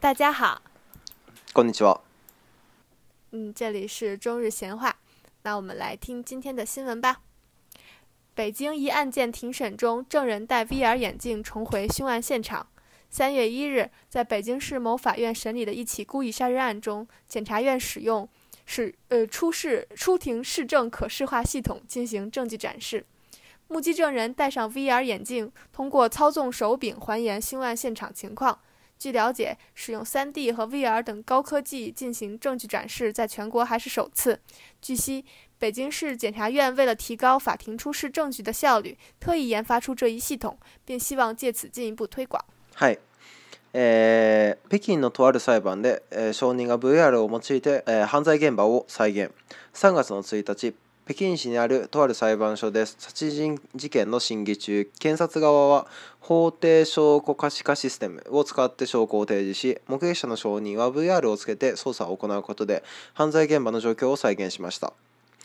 大家好，こんにちは。嗯，这里是中日闲话，那我们来听今天的新闻吧。北京一案件庭审中，证人戴 VR 眼镜重回凶案现场。三月一日，在北京市某法院审理的一起故意杀人案中，检察院使用是呃出示出庭示证可视化系统进行证据展示，目击证人戴上 VR 眼镜，通过操纵手柄还原凶案现场情况。据了解，使用 3D 和 VR 等高科技进行证据展示，在全国还是首次。据悉，北京市检察院为了提高法庭出示证据的效率，特意研发出这一系统，并希望借此进一步推广。は北京のとある裁判で、証人が VR を用いて犯罪現場を再現。月の日。北京市にあるとある裁判所です殺人事件の審議中検察側は法定証拠可視化システムを使って証拠を提示し目撃者の証人は VR をつけて捜査を行うことで犯罪現場の状況を再現しました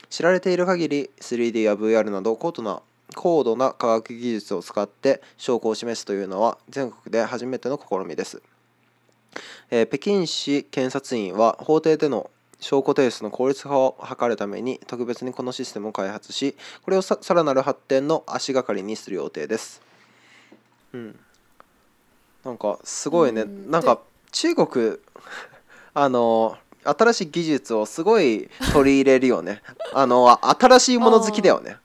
知られている限り 3D や VR など高度な高度な科学技術を使って証拠を示すというのは全国で初めての試みです、えー、北京市検察院は法廷での証拠提出の効率化を図るために特別にこのシステムを開発しこれをさらなる発展の足がかりにする予定です。うん、なんかすごいね、ん、なんか中国 あの新しい技術をすごい取り入れるよね あの新しいもの好きだよね。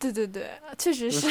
对对对，确实是，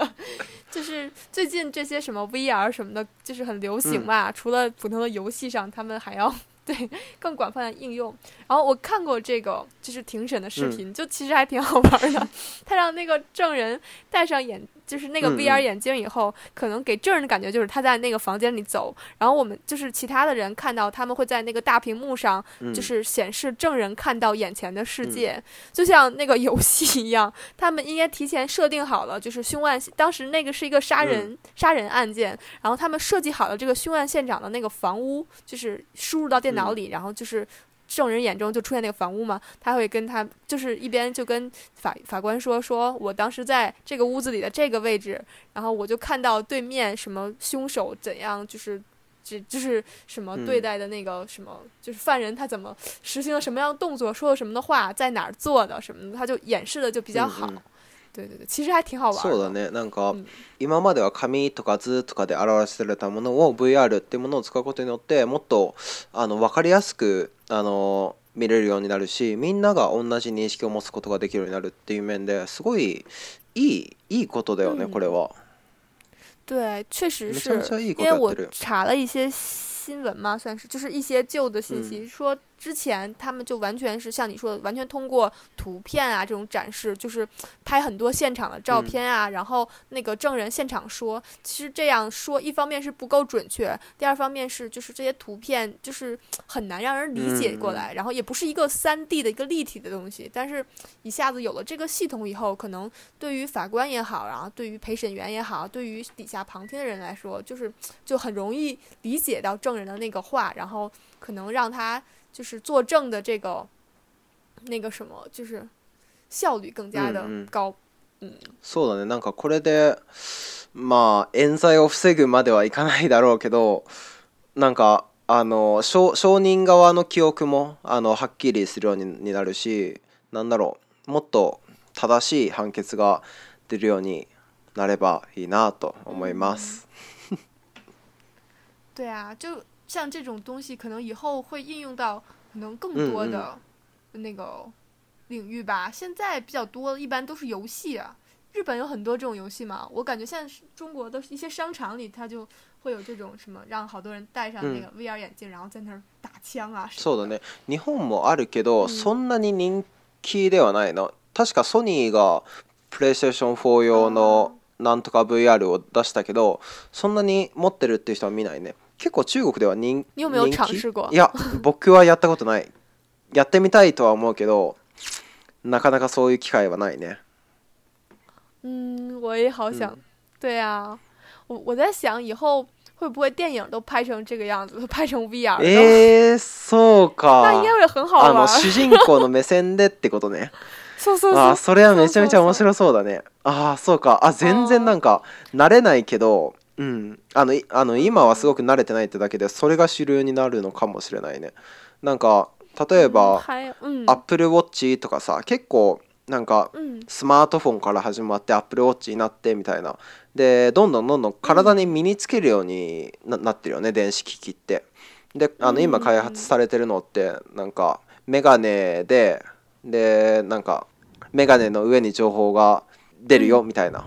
就是最近这些什么 VR 什么的，就是很流行嘛。嗯、除了普通的游戏上，他们还要对更广泛的应用，然后我看过这个就是庭审的视频，就其实还挺好玩的。他让那个证人戴上眼。就是那个 VR 眼镜以后，可能给证人的感觉就是他在那个房间里走，然后我们就是其他的人看到他们会在那个大屏幕上，就是显示证人看到眼前的世界，就像那个游戏一样。他们应该提前设定好了，就是凶案当时那个是一个杀人杀人案件，然后他们设计好了这个凶案现场的那个房屋，就是输入到电脑里，然后就是。证人眼中就出现那个房屋嘛，他会跟他就是一边就跟法法官说说，我当时在这个屋子里的这个位置，然后我就看到对面什么凶手怎样就是，就就是什么对待的那个什么就是犯人他怎么实行了什么样的动作，说了什么的话，在哪儿做的什么的，他就演示的就比较好。对对对，其实还挺好玩。そうだね。なんか、う今までは紙とか図とかで表せれたものを VR っていうものを使うことによってもっとあの分かりやすくあの見れるようになるし、みんなが同じ認識を持つことができるようになるっていう面ですごいいいいいことだよね、うこれは。对，确实是因为我查了一些新闻嘛，算是就是一些旧的信息、嗯、说。之前他们就完全是像你说的，完全通过图片啊这种展示，就是拍很多现场的照片啊，然后那个证人现场说，其实这样说，一方面是不够准确，第二方面是就是这些图片就是很难让人理解过来，然后也不是一个三 D 的一个立体的东西。但是一下子有了这个系统以后，可能对于法官也好，然后对于陪审员也好，对于底下旁听的人来说，就是就很容易理解到证人的那个话，然后可能让他。就是作证的这个那个什么，就是效率更加的高。うん、そうだねなんかこれでまあ冤罪を防ぐまではいかないだろうけどなんかあの証人側の記憶もあのはっきりするようになるしなんだろうもっと正しい判決が出るようになればいいなと思います。对啊，就像这种东西，可能以后会应用到可能更多的那个领域吧。现在比较多的一般都是游戏啊。日本有很多这种游戏嘛，我感觉现在中国的一些商场里，它就会有这种什么，让好多人戴上那个 VR 眼镜，然后在那儿打枪啊。そうだね。日本もあるけど、そんなに人気ではないの。確かソニーがプレイステーション4用のなんとか VR を出したけど、そんなに持ってるっていう人は見ないね。結構中国では人気有有いや僕はやったことないやってみたいとは思うけどなかなかそういう機会はないね嗯我也好想、うん、对啊我我在想以后会不会电影都拍成这个样子，拍成 VR？えー、そうか。那应该会很好玩。あの主人公の目線でってことね。そうそうそう。あ、それはめちゃめちゃ面白そうだね。あ、そうか。あ、全然なんか慣れないけど、うん、あのあの今はすごく慣れてないってだけでそれが主流になるのかもしれないねなんか例えば、うん、Apple Watch とかさ結構なんか、うん、スマートフォンから始まって Apple Watch になってみたいなでどんどんどんどん体に身につけるようにな,、なってるよね電子機器ってであの今開発されてるのってなんかメガネででなんかメガネの上に情報が出るよみたいな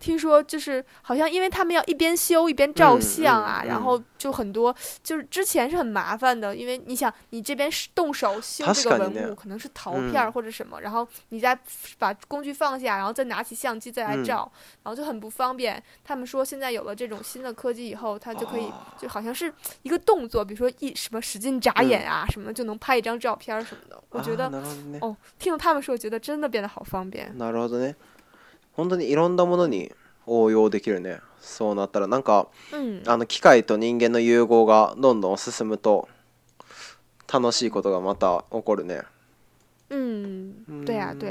听说就是好像因为他们要一边修一边照相啊，然后就很多就是之前是很麻烦的，因为你想你这边是动手修这个文物，可能是陶片或者什么，然后你再把工具放下，然后再拿起相机再来照，然后就很不方便。他们说现在有了这种新的科技以后，它就可以就好像是一个动作，比如说一什么使劲眨眼啊什么的，就能拍一张照片什么的。我觉得哦，听了他们说，觉得真的变得好方便。着呢？本当にいろんなものに応用できるねそうなったらなんか、うん、あの機械と人間の融合がどんどん進むと楽しいことがまた起こるねん对や啊、对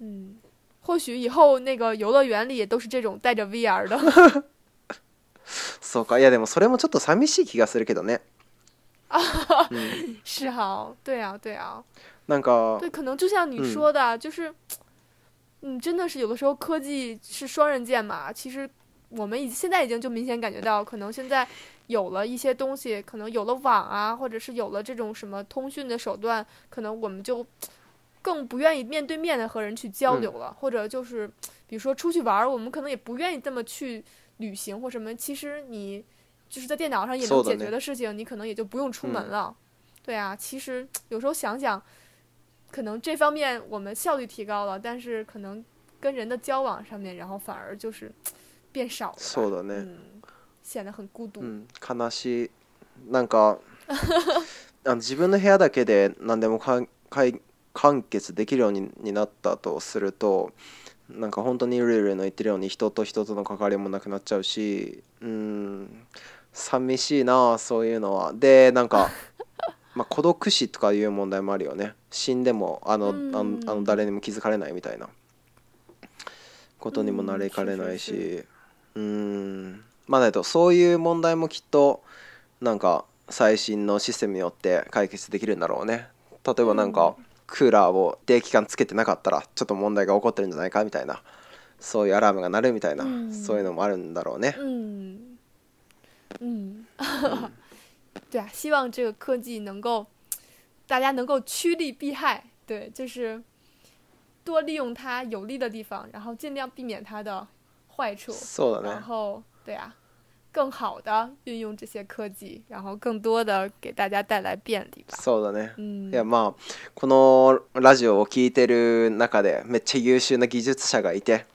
うん。嗯或许以后那个游乐园里也都是这种带着 VR 的 そうかいやでもそれもちょっと寂しい気がするけどねうん、是哈对啊对啊なんか对可能就像你说的、嗯、就是嗯，真的是有的时候科技是双刃剑嘛。其实我们已现在已经就明显感觉到，可能现在有了一些东西，可能有了网啊，或者是有了这种什么通讯的手段，可能我们就更不愿意面对面的和人去交流了。或者就是比如说出去玩儿，我们可能也不愿意这么去旅行或什么。其实你就是在电脑上也能解决的事情，你可能也就不用出门了。对啊，其实有时候想想。可能这方面我们效率提高了，但是可能跟人的交往上面，然后反而就是 变少了。そうだね。显得很孤独。う悲しい。なんかあの自分の部屋だけで何でもかんかい完結できるようにになったとすると。なんか本当にルールの言ってるように人と人との関わりもなくなっちゃうしうん寂しいなそういうのはでなんかまあ、孤独死とかいう問題もあるよね死んでもあの,、あのあの誰にも気づかれないみたいなことにもなれかれないしうんまあないとそういう問題もきっとなんか最新のシステムによって解決できるんだろうね例えばなんか、クーラーを定期間つけてなかったらちょっと問題が起こってるんじゃないかみたいなそういうアラームが鳴るみたいな、うん、そういうのもあるんだろうね。うん、うん对啊，希望这个科技能够大家能够趋利避害，对，就是多利用它有利的地方，然后尽量避免它的坏处。然后，对啊，更好的运用这些科技，然后更多的给大家带来便利吧。そうだね。いやまあこのラジオを聞いてる中でめっちゃ優秀な技術者がいて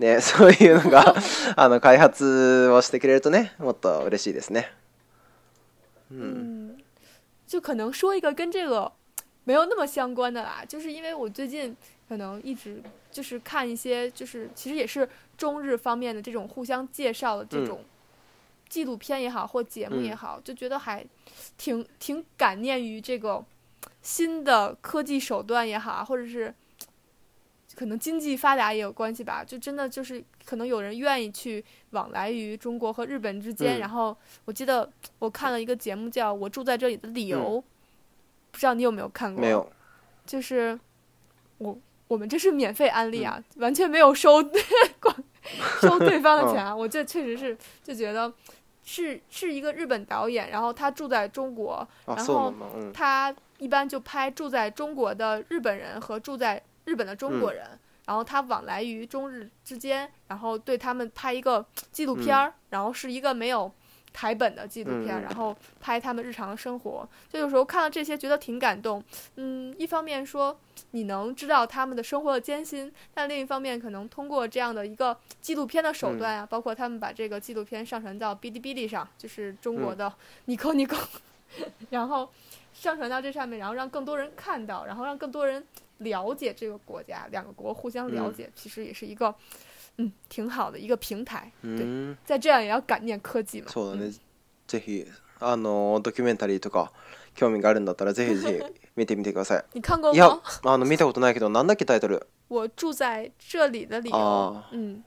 ね そういうのが あの開発をしてくれるとねもっと嬉しいですね。うん。就可能说一个跟这个没有那么相关的啦，就是因为我最近可能一直就是看一些，就是其实也是中日方面的这种互相介绍的这种纪录片也好或节目也好，就觉得还挺挺感念于这个新的科技手段也好，或者是。可能经济发达也有关系吧，就真的就是可能有人愿意去往来于中国和日本之间。然后我记得我看了一个节目，叫我住在这里的理由，不知道你有没有看过？没有。就是我我们这是免费安利啊，完全没有收 收对方的钱。我这确实是就觉得是是一个日本导演，然后他住在中国，然后他一般就拍住在中国的日本人和住在。日本的中国人，然后他往来于中日之间，然后对他们拍一个纪录片儿，然后是一个没有台本的纪录片，然后拍他们日常的生活。就有时候看到这些，觉得挺感动。嗯，一方面说你能知道他们的生活的艰辛，但另一方面可能通过这样的一个纪录片的手段啊，包括他们把这个纪录片上传到哔哩哔哩上，就是中国的 你扣你扣，然后上传到这上面，然后让更多人看到，然后让更多人。了解这个国家，两个国互相了解，其实也是一个，嗯，挺好的一个平台。嗯。在这样也要感念科技嘛。错的。ぜひあのドキュメンタリーとか興味があるんだったら ぜひぜひ見てみてください。你看过吗？いや、あの見たことないけどなんだっけタイトル。我住在这里的理由。啊。嗯。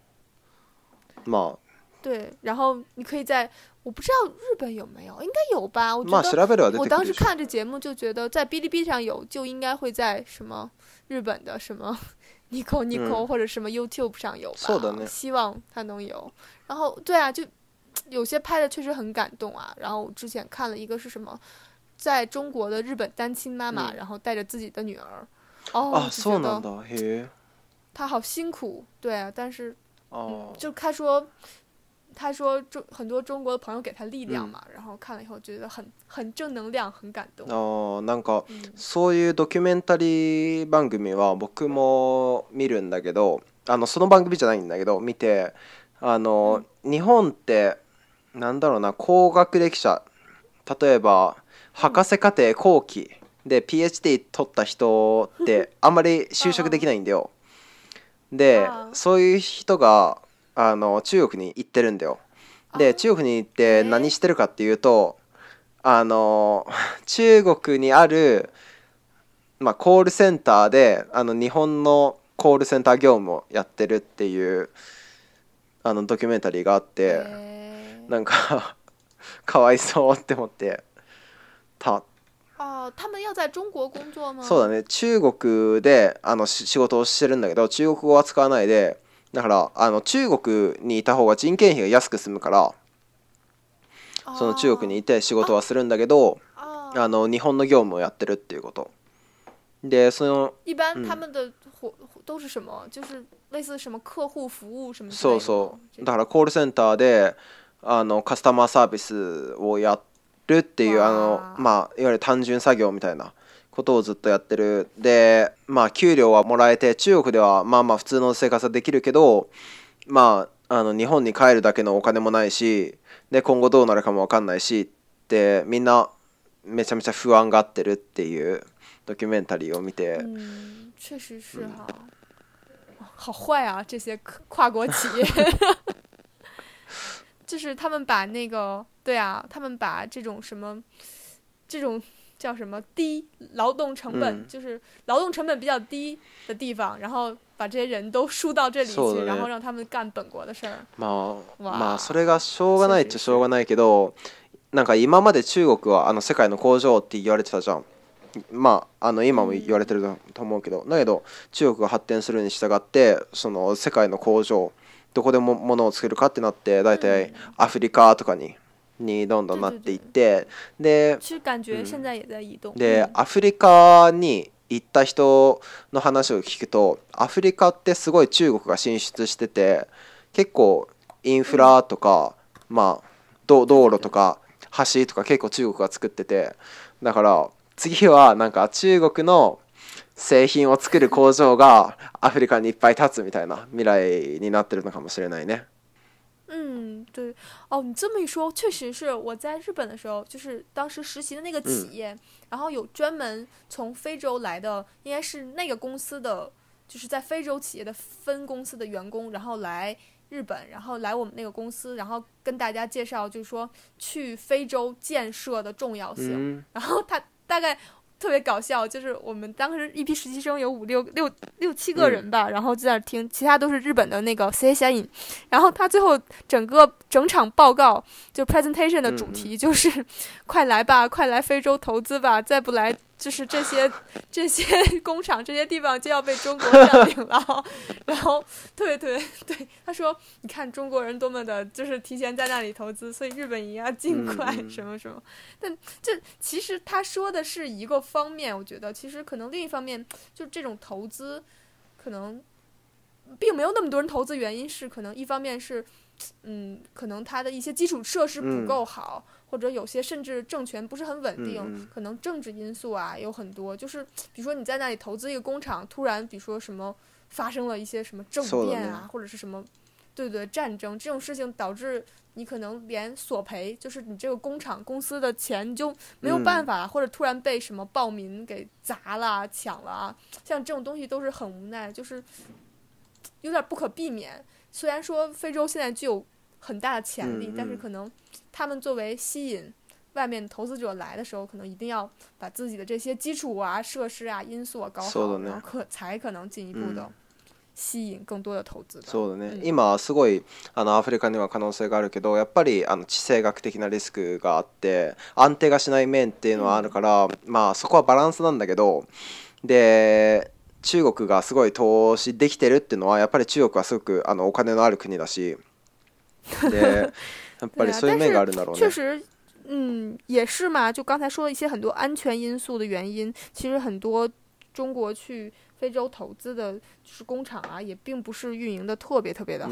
まあ。对，然后你可以在。我不知道日本有没有，应该有吧？我觉得我当时看这节目就觉得，在哔哩哔哩上有，就应该会在什么日本的什么 Nico Nico 或者什么 YouTube 上有吧。希望它能有。然后，对啊，就 有些拍的确实很感动啊。然后我之前看了一个是什么，在中国的日本单亲妈妈，然后带着自己的女儿。哦，啊，的她好辛苦，对，啊，但是哦，就她说。他说中很多中国的朋友给他力量嘛、嗯、然后看了以后觉得很很正能量很感あなんか、そういうドキュメンタリー番組は僕も見るんだけどあのその番組じゃないんだけど見てあの、うん、日本ってなんだろうな高学歴者例えば博士課程後期で PhD 取った人ってあんまり就職できないんだよ。でそういう人があの中国に行ってるんだよで中国に行って何してるかっていうとあの中国にある、まあ、コールセンターであの日本のコールセンター業務をやってるっていうあのドキュメンタリーがあってなんか かわいそうって思ってた。あ他要中国そうだね中国であの仕事をしてるんだけど中国語は使わないでだからあの中国にいた方が人件費が安く済むからその中国にいて仕事はするんだけどあの日本の業務をやってるっていうことでその一般他们的うん、都是什么就是类似什么客户服务什么そうそうだからコールセンターであのカスタマーサービスをやるっていうあのまあいわゆる単純作業みたいなことをずっとやってるでまあ給料はもらえて中国ではまあまあ普通の生活はできるけどまああの日本に帰るだけのお金もないしで今後どうなるかも分かんないしってみんなめちゃめちゃ不安がってるっていうドキュメンタリーを見て。嗯，确实是哈、啊，嗯、好坏啊！这些跨国企业，就是他们把那个对啊，他们把这种什么这种叫什么低劳动成本、嗯，就是劳动成本比较低的地方，然后把这些人都输到这里去、ね、然后让他们干本国的事儿。まあまあそれがしょうがないっちゃしょうがないけど、なんか今まで中国はあの世界の工場って言われてたじゃん。まあ、あの今も言われてると思うけど、うん、だけど中国が発展するに従ってその世界の工場どこでもものを作るかってなって大体アフリカとかににどんどんなっていってで、でアフリカに行った人の話を聞くとアフリカってすごい中国が進出してて結構インフラとか、うん、まあ道路とか橋とか結構中国が作っててだから次はなんか中国の製品を作る工場がアフリカにいっぱい立つみたいな未来になってるのかもしれないね。嗯，对，哦，你这么一说，确实是我在日本的时候，就是当时实习的那个企业，然后有专门从非洲来的，应该是那个公司的，就是在非洲企业的分公司的员工，然后来日本，然后来我们那个公司，然后跟大家介绍，就是说去非洲建设的重要性，然后他大概。特别搞笑，就是我们当时一批实习生有五六六六七个人吧，然后就在那听，其他都是日本的那个 CIA 人，然后他最后整个整场报告就 presentation 的主题就是，快来吧，快来非洲投资吧，再不来。就是这些，这些 工厂这些地方就要被中国占领了。然后，对对对，他说：“你看中国人多么的，就是提前在那里投资，所以日本也要尽快什么什么。”但这其实他说的是一个方面，我觉得其实可能另一方面，就这种投资可能并没有那么多人投资，原因是可能一方面是，嗯，可能它的一些基础设施不够好。或者有些甚至政权不是很稳定，可能政治因素啊有很多。就是比如说你在那里投资一个工厂，突然比如说什么发生了一些什么政变啊，或者是什么，对对战争这种事情，导致你可能连索赔，就是你这个工厂公司的钱就没有办法，或者突然被什么暴民给砸了、抢了。啊，像这种东西都是很无奈，就是有点不可避免。虽然说非洲现在具有。很大的潜力，嗯但是可能他们作为吸引外面投资者来的时候，可能一定要把自己的这些基础啊、设施啊、因素啊搞好，然后可才可能进一步的。吸引更多的投資そうだね、うん、今すごいあのアフリカには可能性があるけどやっぱりあの地政学的なリスクがあって安定がしない面っていうのはあるから、うん、まあそこはバランスなんだけどで中国がすごい投資できてるっていうのはやっぱり中国はすごくあのお金のある国だし对，但是确实，嗯，也是嘛。就刚才说的一些很多安全因素的原因，其实很多中国去非洲投资的就是工厂啊，也并不是运营的特别特别的好。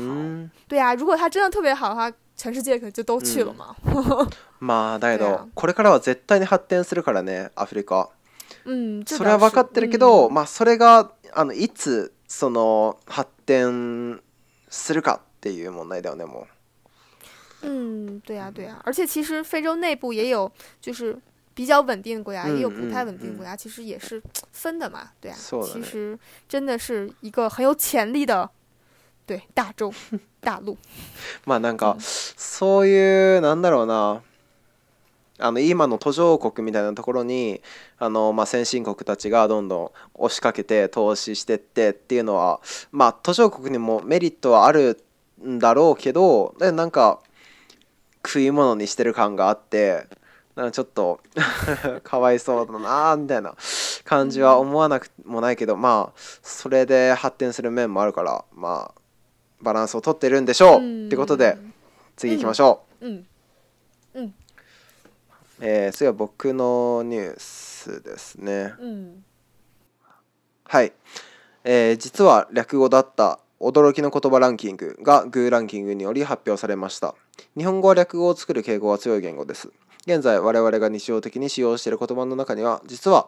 对呀，如果它真的特别好的话，全世界可就都去了嘛。まあだけど、これからは絶対に発展するからね、アフリカ。うん、それはわかってるけど、まあそれがあのいつその発展するかっていう問題だよね、もう。嗯，对呀，对呀，而且其实非洲内部也有，就是比较稳定的国家，也有不太稳定国家，其实也是分的嘛，对呀。其实真的是一个很有潜力的对大洲大陆。まあなんかそういうなんだろうなあの今の途上国みたいなところにあのまあ先進国たちがどんどん押しかけて投資してってっていうのはまあ途上国にもメリットはあるんだろうけどでなんか。食い物にしてる感があってなんかちょっと かわいそうだなみたいな感じは思わなくもないけどまあそれで発展する面もあるからまあバランスをとってるんでしょうってことで次行きましょう。うん、うんうんえー、次は僕のニュースですね。うん、はい、えー、実は略語だった驚きの言葉ランキングがグーランキングにより発表されました日本語は略語を作る傾向が強い言語です現在我々が日常的に使用している言葉の中には実は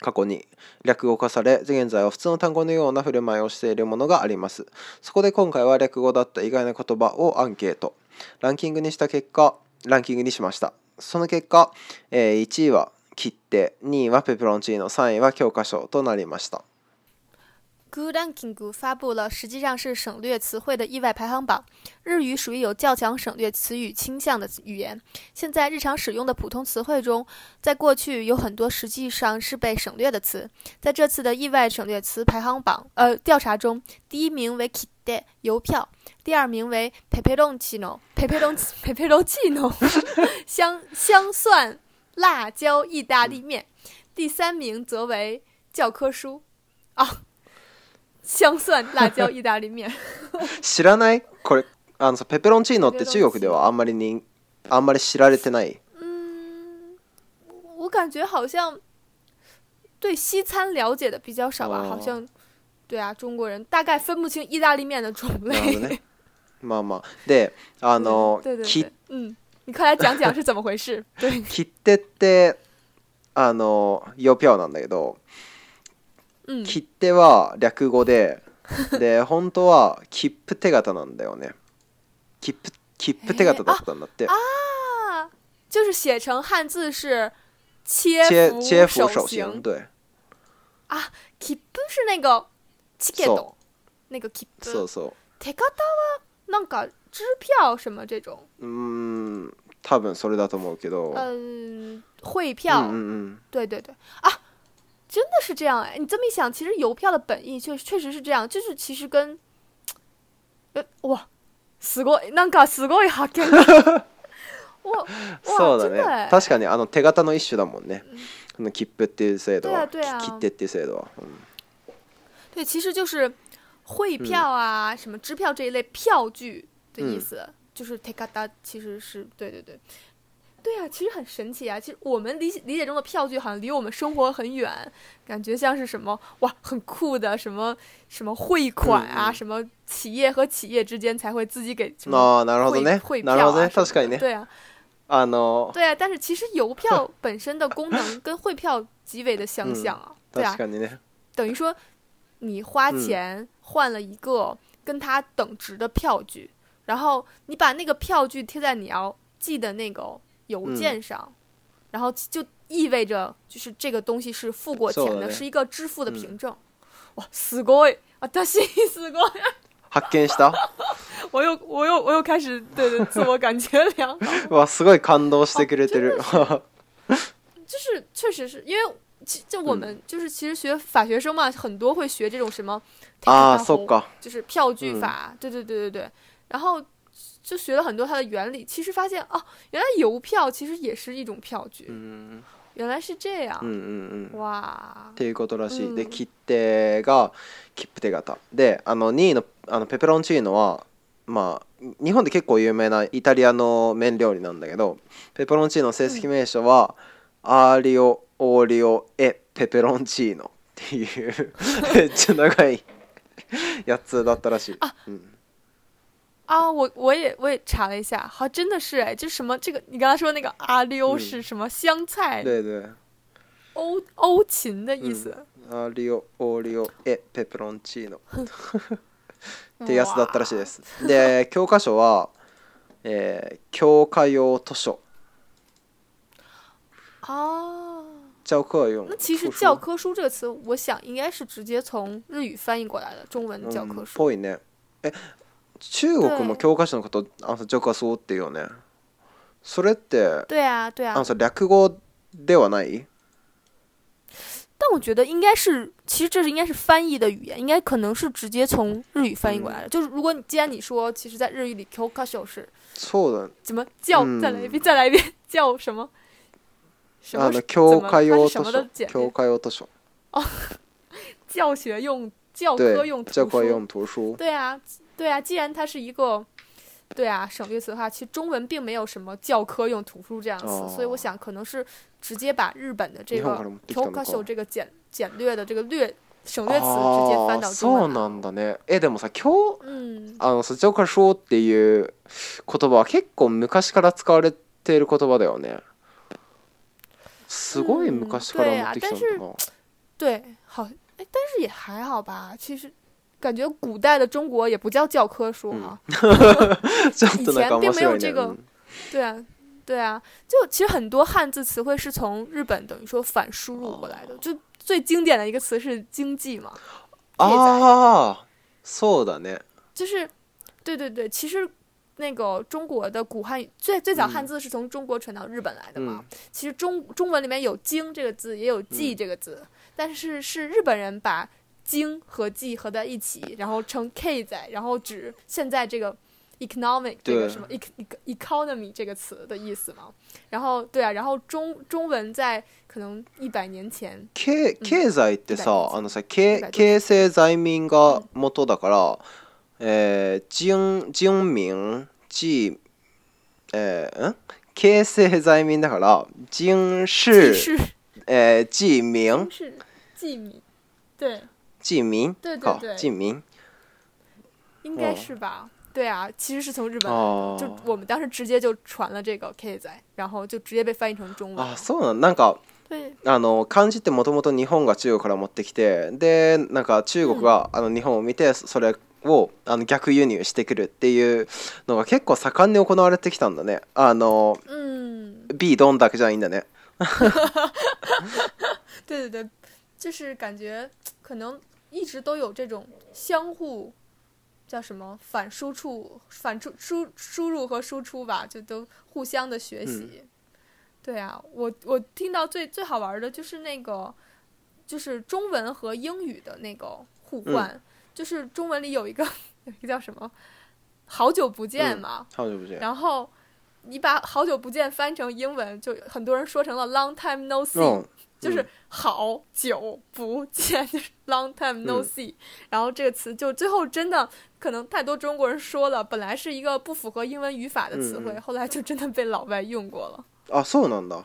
過去に略語化され現在は普通の単語のような振る舞いをしているものがありますそこで今回は略語だった意外な言葉をアンケートランキングにした結果ランキングにしましたその結果、え1位は切手2位はペペロンチーノ3位は教科書となりました g o o d a n k i n g 发布了实际上是省略词汇的意外排行榜。日语属于有较强省略词语倾向的语言。现在日常使用的普通词汇中，在过去有很多实际上是被省略的词。在这次的意外省略词排行榜呃调查中，第一名为 k i d e 邮票，第二名为 p p e e o n c ロ n Pepe ロ o n c h i n o 香香蒜辣椒意大利面，第三名则为教科书啊。香蒜辣椒意大利面。知らない？これあのペペロンチーノって中国ではあんまりにあんまり知られてない。嗯，我感觉好像对西餐了解的比较少吧？好像对啊，中国人大概分不清意大利面的种类。嘛嘛，であの き。嗯，你快来讲讲是怎么回事？切ってあのよぴょうなんだけど。切手は略語で で本当は切符手形なんだよね切符切符手形だったんだってあ就是写成汉字是切符切手形对あ切符是那个チケット那个切符そうそう手形はなんか支票什么这种うん多分それだと思うけどうん汇票うんうん、うん、对对对あ真的是这样哎！你这么一想，其实邮票的本意确确实是这样，就是其实跟，呃，哇，死过那个死过一哈哇哇，的，確かにあの手形の一種だもんね。の切符っていう制度、切手っていう制度は、对，其实就是汇票啊，什么支票这一类票据的意思，就是 take a 其实是对对对。对呀，其实很神奇啊！其实我们理理解中的票据好像离我们生活很远，感觉像是什么哇，很酷的什么什么汇款啊，什么企业和企业之间才会自己给，哦，なるほどね，汇票，なるほどね，確かにね，对啊，no，对啊，但是其实邮票本身的功能跟汇票极为的相像啊，对啊，等于说你花钱换了一个跟它等值的票据，然后你把那个票据贴在你要寄的那个。邮件上，然后就意味着就是这个东西是付过钱的，是一个支付的凭证。哇，すごい啊，大喜，すごい。発見した。我又，我又，我又开始对对自我感觉良好。わ すごい感動してくれてる。就是确实是因为，就我们就是其实学法学生嘛，很多会学这种什么啊，就是票据法，对对对对对，然后。就学了很多它的原理，其实发现啊，原来邮票其实也是一种票据。嗯原来是这样。うんうんうん。わあ。っていうことらしい。で切手が切符手形。であの2位のあのペペロンチーノはまあ日本で結構有名なイタリアの麺料理なんだけどペペロンチーノの正式名称は、アーリオオーリオエペペロンチーノっていう めっちゃ長いやつだったらしい。あ、うん啊，我我也我也查了一下，好，真的是哎，就什么这个你刚才说那个阿溜是什么香菜，对对，欧欧芹的意思。阿溜，欧溜，えペプロンチーノ。低 安つだったらしいです。で教科書はえ教科用図書。哦。じゃあ僕は用。那其实教科书这个词，我想应该是直接从日语翻译过来的，中文教科书。哦，因为，哎。中国も教科書のことあんソジョカっていうね。それって、アンソ略語ではない？但我觉得应该是，其实这是应该是翻译的语言，应该可能是直接从日语翻译过来的。就是如果既然你说，其实，在日语里教科书是，怎么教？再来一遍，再来一遍，教什么？啊，那教科 用图书，教科用哦，教学用教科用图书，对啊。对啊，既然它是一个，对啊，省略词的话，其实中文并没有什么教科用图书这样词，所以我想可能是直接把日本的这个 o k o 这个简简略的这个略省略词直接到中文。そうなんだね。えでもさ、今日あのっていう言葉は結構昔から使われている言葉だよね。すごい昔から持ってきた对，好，哎，但是也还好吧，其实。感觉古代的中国也不叫教科书哈，以前并没有这个，对啊，对啊，就其实很多汉字词汇是从日本等于说反输入过来的，就最经典的一个词是“经济”嘛，啊，そうだね，就是，对对对，其实那个中国的古汉最最早汉字是从中国传到日本来的嘛，其实中中文里面有“经”这个字，也有“记”这个字，但是是日本人把。经和纪合在一起，然后称 “k” 在，然后指现在这个 “economic” 这个什么 “economy” 这个词的意思嘛。然后，对啊，然后中中文在可能一百年前，K K 济ってさ、あのさ、経経済民が元だから、え、じん人民、じ、えん、経済民だから、经世、经世、え、是民、纪民、对。纪明，对对对，纪明，应该是吧？对啊，其实是从日本来就我们当时直接就传了这个 K 仔，然后就直接被翻译成中文。啊，そうなの？なんか。あの漢字ってもともと日本が中国から持ってきてでなんか中国が、あの日本を見てそれをあの逆輸入してくるっていうのが結構盛んに行われてきたんだねあの、う B ドンだけじゃないんだね对对对，就是感觉可能一直都有这种相互，叫什么反输出、反出输输入和输出吧，就都互相的学习。对啊，我我听到最最好玩的就是那个，就是中文和英语的那个互换，就是中文里有一个 有一个叫什么“好久不见”嘛，好久不见。然后你把“好久不见”翻成英文，就很多人说成了 “long time no see”。就是好久不见，就 是 long time no see，然后这个词就最后真的可能太多中国人说了，本来是一个不符合英文语法的词汇，后来就真的被老外用过了。啊，そうなんだ？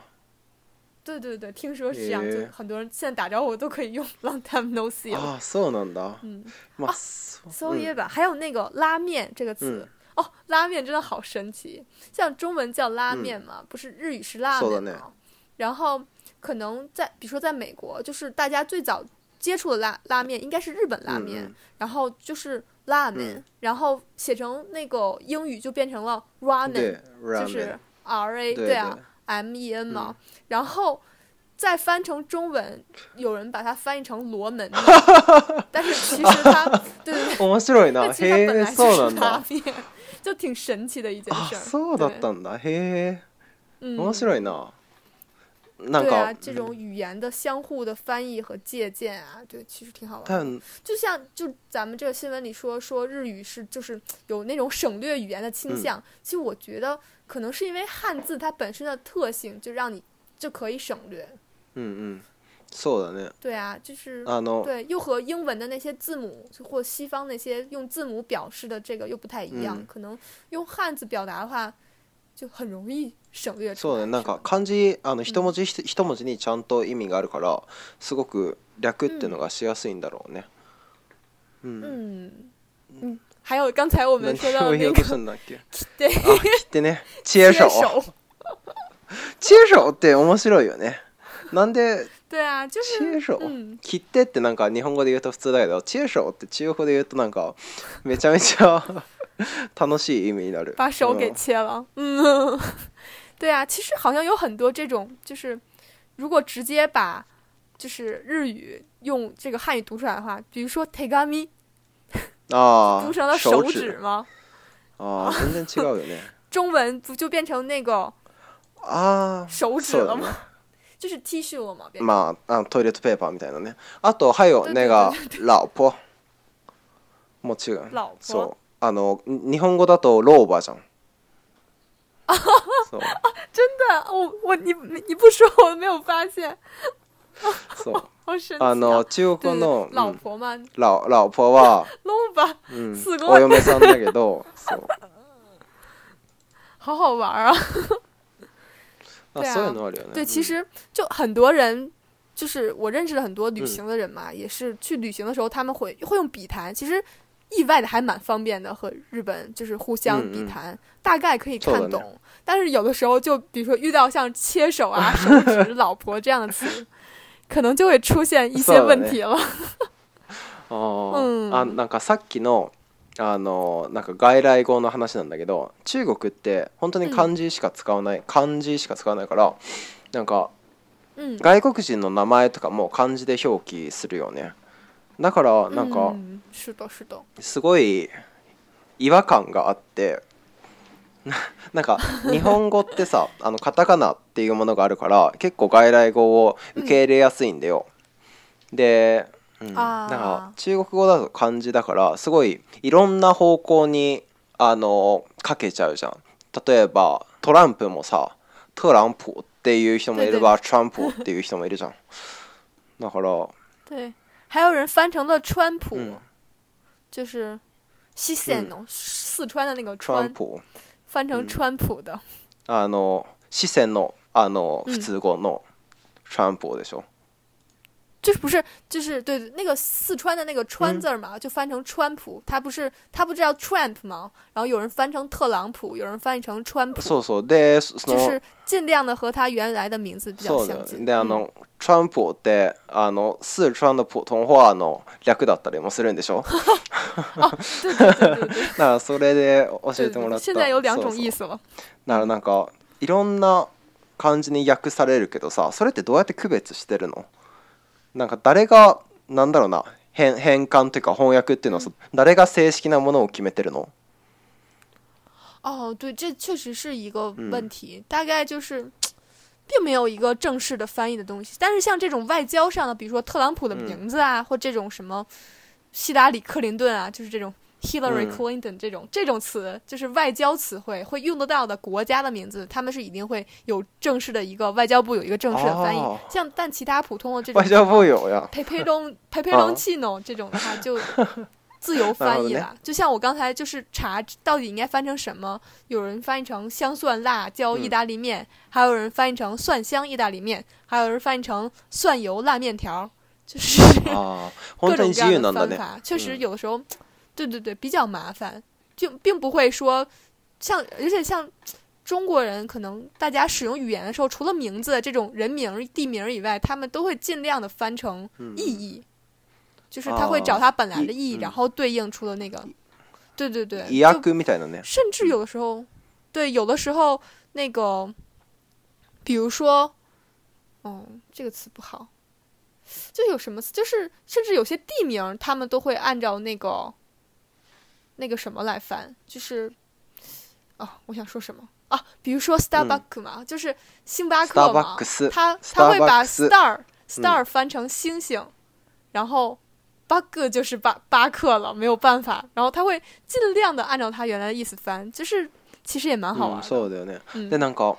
对对对，听说是这样，就很多人现在打招呼都可以用 long time no see。啊，そうなんだ？嗯，啊，so yeah，吧。还有那个拉面这个词，哦，拉面真的好神奇，像中文叫拉面嘛，不是日语是拉面嘛，然后。可能在，比如说在美国，就是大家最早接触的拉拉面应该是日本拉面，然后就是拉面，然后写成那个英语就变成了 ramen，就是 R A 对啊 M E N 嘛，然后再翻成中文，有人把它翻译成罗门，但是其实它 对对对，面白其实本来就是拉面，就挺神奇的一件事。啊，そうだったんだ。へえ，面白いな。对啊，这种语言的相互的翻译和借鉴啊，对，其实挺好玩。就像就咱们这个新闻里说，说日语是就是有那种省略语言的倾向。其实我觉得可能是因为汉字它本身的特性，就让你就可以省略。嗯嗯，そうだね。对啊，就是啊，对，又和英文的那些字母或西方那些用字母表示的这个又不太一样。可能用汉字表达的话。就很容易省略そうねなんか漢字あの一文字ひ、一文字にちゃんと意味があるからすごく略っていうのがしやすいんだろうね。うん。うん。还有刚才我们说到那个切手。切手ね。切 手。切手って面白いよね。なんで对啊，就是切手，切日本普通，中把手给切了，对啊。其实好像有很多这种，就是如果直接把就是日语用这个汉语读出来的话，比如说 “takami”，读成了“手指”吗？啊，切 中文不就变成那个啊手指了吗？就是 T 恤嘛。まあ、あのトイレットペーパーみたいなね。あと、はいよ、ねが、老婆。もう違う。そう。あの、日本語だと老婆じゃん。あ、そう。あ、真的、我我你你不说我没有发现。そう。あの中国の老婆ま、老老婆は、うん、お嫁さんだけど、そう。好好玩啊。对啊，对，其实就很多人，就是我认识的很多旅行的人嘛，也是去旅行的时候，他们会会用笔谈，其实意外的还蛮方便的，和日本就是互相笔谈，大概可以看懂，但是有的时候就比如说遇到像切手啊、手指老婆这样的词，可能就会出现一些 问题了。哦，嗯，啊，なんかさっきの。あのなんか外来語の話なんだけど中国って本当に漢字しか使わない、うん、漢字しか使わないからなんか、外国人の名前とかも漢字で表記するよねだからなんか、すごい違和感があって なんか日本語ってさ あのカタカナっていうものがあるから結構外来語を受け入れやすいんだよ、うん、でだから中国語だと漢字だからすごいいろんな方向にあのかけちゃうじゃん例えばトランプもさトランプっていう人もいれば トランプっていう人もいるじゃんだから对还有人翻成了川普、就是西線の、四川的那个川普翻成川普的、あの四川のあの普通語の川普でしょ、う就不是，就是对那个四川的那个川字嘛，就翻成川普，他不是他不是叫 t r m p 吗？然后有人翻成特朗普，有人翻译成川普。就是尽量的和他原来的名字比较相近。あの川普的あの四川的普通话の略だったりもするんでしょ？啊，对对对对对。それで教えてもらった。现在有两种意思了。なるなんかいろんな感じに訳されるけどさ、それってどうやって区別してるの？なんか誰がなんだろうな変変換というか翻訳っていうのは誰が正式なものを決めてるの？哦，对，这确实是一个问题。大概就是，并没有一个正式的翻译的东西。但是像这种外交上的，比如说特朗普的名字啊，或这种什么希拉里克林顿啊，就是这种。Hillary Clinton 这种这种词，就是外交词汇，会用得到的国家的名字，他们是一定会有正式的一个外交部有一个正式的翻译。像但其他普通的这种，外交部有呀。佩佩龙佩佩龙气弄这种的话，就自由 翻译了。就像我刚才就是查到底应该翻成什么，有人翻译成香蒜辣椒意大利面，还有人翻译成蒜香意大利面，还有人翻译成蒜油辣面条，就是 各种各样的方法，确实有的时候。对对对，比较麻烦，就并不会说，像而且像中国人，可能大家使用语言的时候，除了名字这种人名、地名以外，他们都会尽量的翻成意义，就是他会找他本来的意义，然后对应出了那个。对对对。甚至有的时候，对有的时候那个，比如说，嗯，这个词不好，就有什么就是，甚至有些地名，他们都会按照那个。那个什么来翻，就是哦，我想说什么啊？比如说 Starbucks 嘛，就是星巴克嘛，他他会把 Star Star 翻成星星，然后 Bug 就是巴巴克了，没有办法。然后他会尽量的按照他原来的意思翻，就是其实也蛮好玩。嗯，そうだよね。でなんか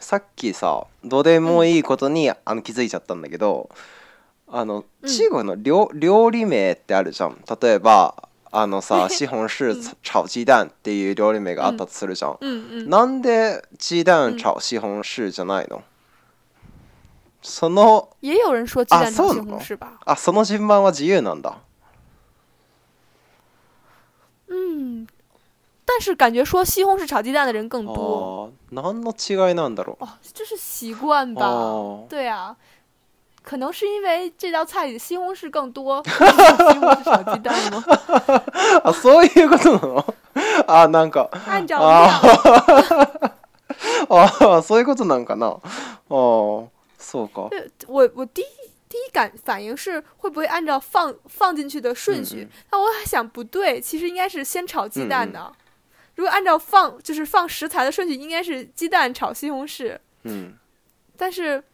さっきさどうでもいいことにあの気づいちゃったんだけど、あの中国のりょ料理名ってあるじゃん。例えばあのさ資本是炒鸡蛋っていう料理名があったとするじゃん、なんでシ蛋炒ンシーじゃないの、その也有人说鸡蛋炒西红柿吧あその順番は自由なんだ嗯但是感觉说西红柿炒鸡蛋的人更多。何の違いなんだろう。哦，这是习惯吧？对啊，可能是因为这道菜里西红柿更多，西红柿炒鸡蛋吗？啊，所以いう啊，なんか、按照啊，啊，そういうことなんそうか。对，我我第一第一感反应是会不会按照放放进去的顺序？那我想不对，其实应该是先炒鸡蛋的。如果按照放就是放食材的顺序，应该是鸡蛋炒西红柿。嗯，但是。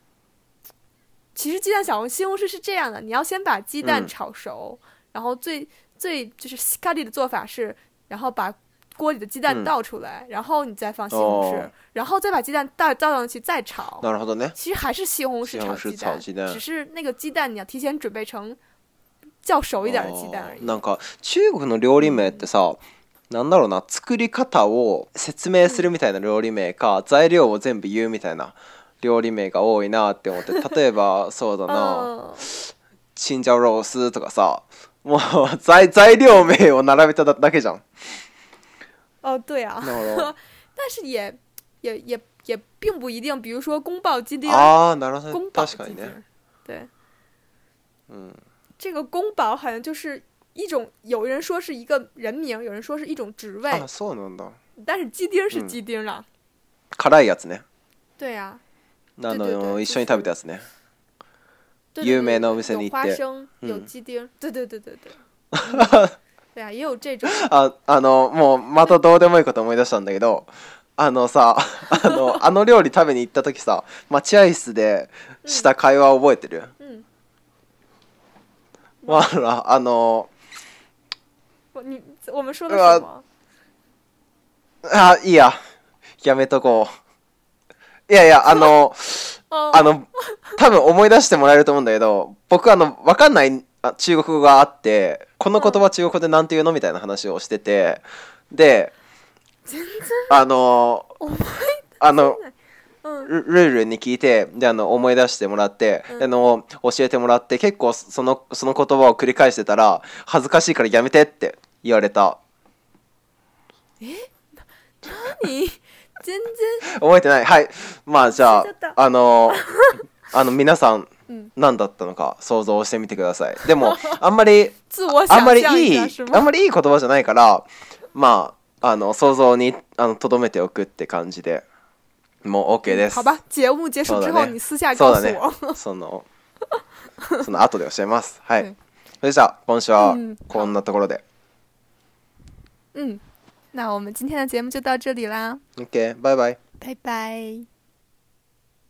其实鸡蛋小红西红柿是这样的，你要先把鸡蛋炒熟，然后最最就是咖喱的做法是，然后把锅里的鸡蛋倒出来，然后你再放西红柿，然后再把鸡蛋倒倒上去再炒。那呢。其实还是西红柿炒鸡蛋，只是那个鸡蛋你要提前准备成较熟一点的鸡蛋而已。なんか中国の料理名ってさ、なんだろうな作り方を説明するみたいな料理名か材料を全部言うみたいな。料理名が多いなって思って 例えばそうだなチンジャオロースとかさもう材材料名を並べただけじゃん。哦，对啊，但是也也也也并不一定，比如说宫保鸡丁啊，宫保鸡丁，对，嗯，这个宫保好像就是一种，有人说是一个人名，有人说是一种职位，啊、そうなんだ但是鸡丁是鸡丁了、辛いやつね。对呀、啊，あの一緒に食べたやつね有名なお店に行って ああのもうまたどうでもいいこと思い出したんだけどあのさ あのあの料理食べに行った時さ待合室でした会話覚えてる、うんあ、あのあいいややめとこういやいや、あの、あの、多分思い出してもらえると思うんだけど、僕あの、わかんない中国語があって、この言葉中国語で何て言うのみたいな話をしてて、で、あの、あの、ルールに聞いてであの思い出してもらって、あの教えてもらって結構そのその言葉を繰り返してたら恥ずかしいからやめてって言われたえ何全然覚えてないはいまあじゃああの あの皆さん何だったのか想像してみてくださいでも あんまりあんまりいいあんまりいい言葉じゃないからまああの想像にとどめておくって感じでもう OK です。好吧，节目结束之后、你私下告诉我。その その後で教えます。はい。それじゃあ今週はこんなところで。うん那我们今天的节目就到这里啦。OK，拜拜。拜拜。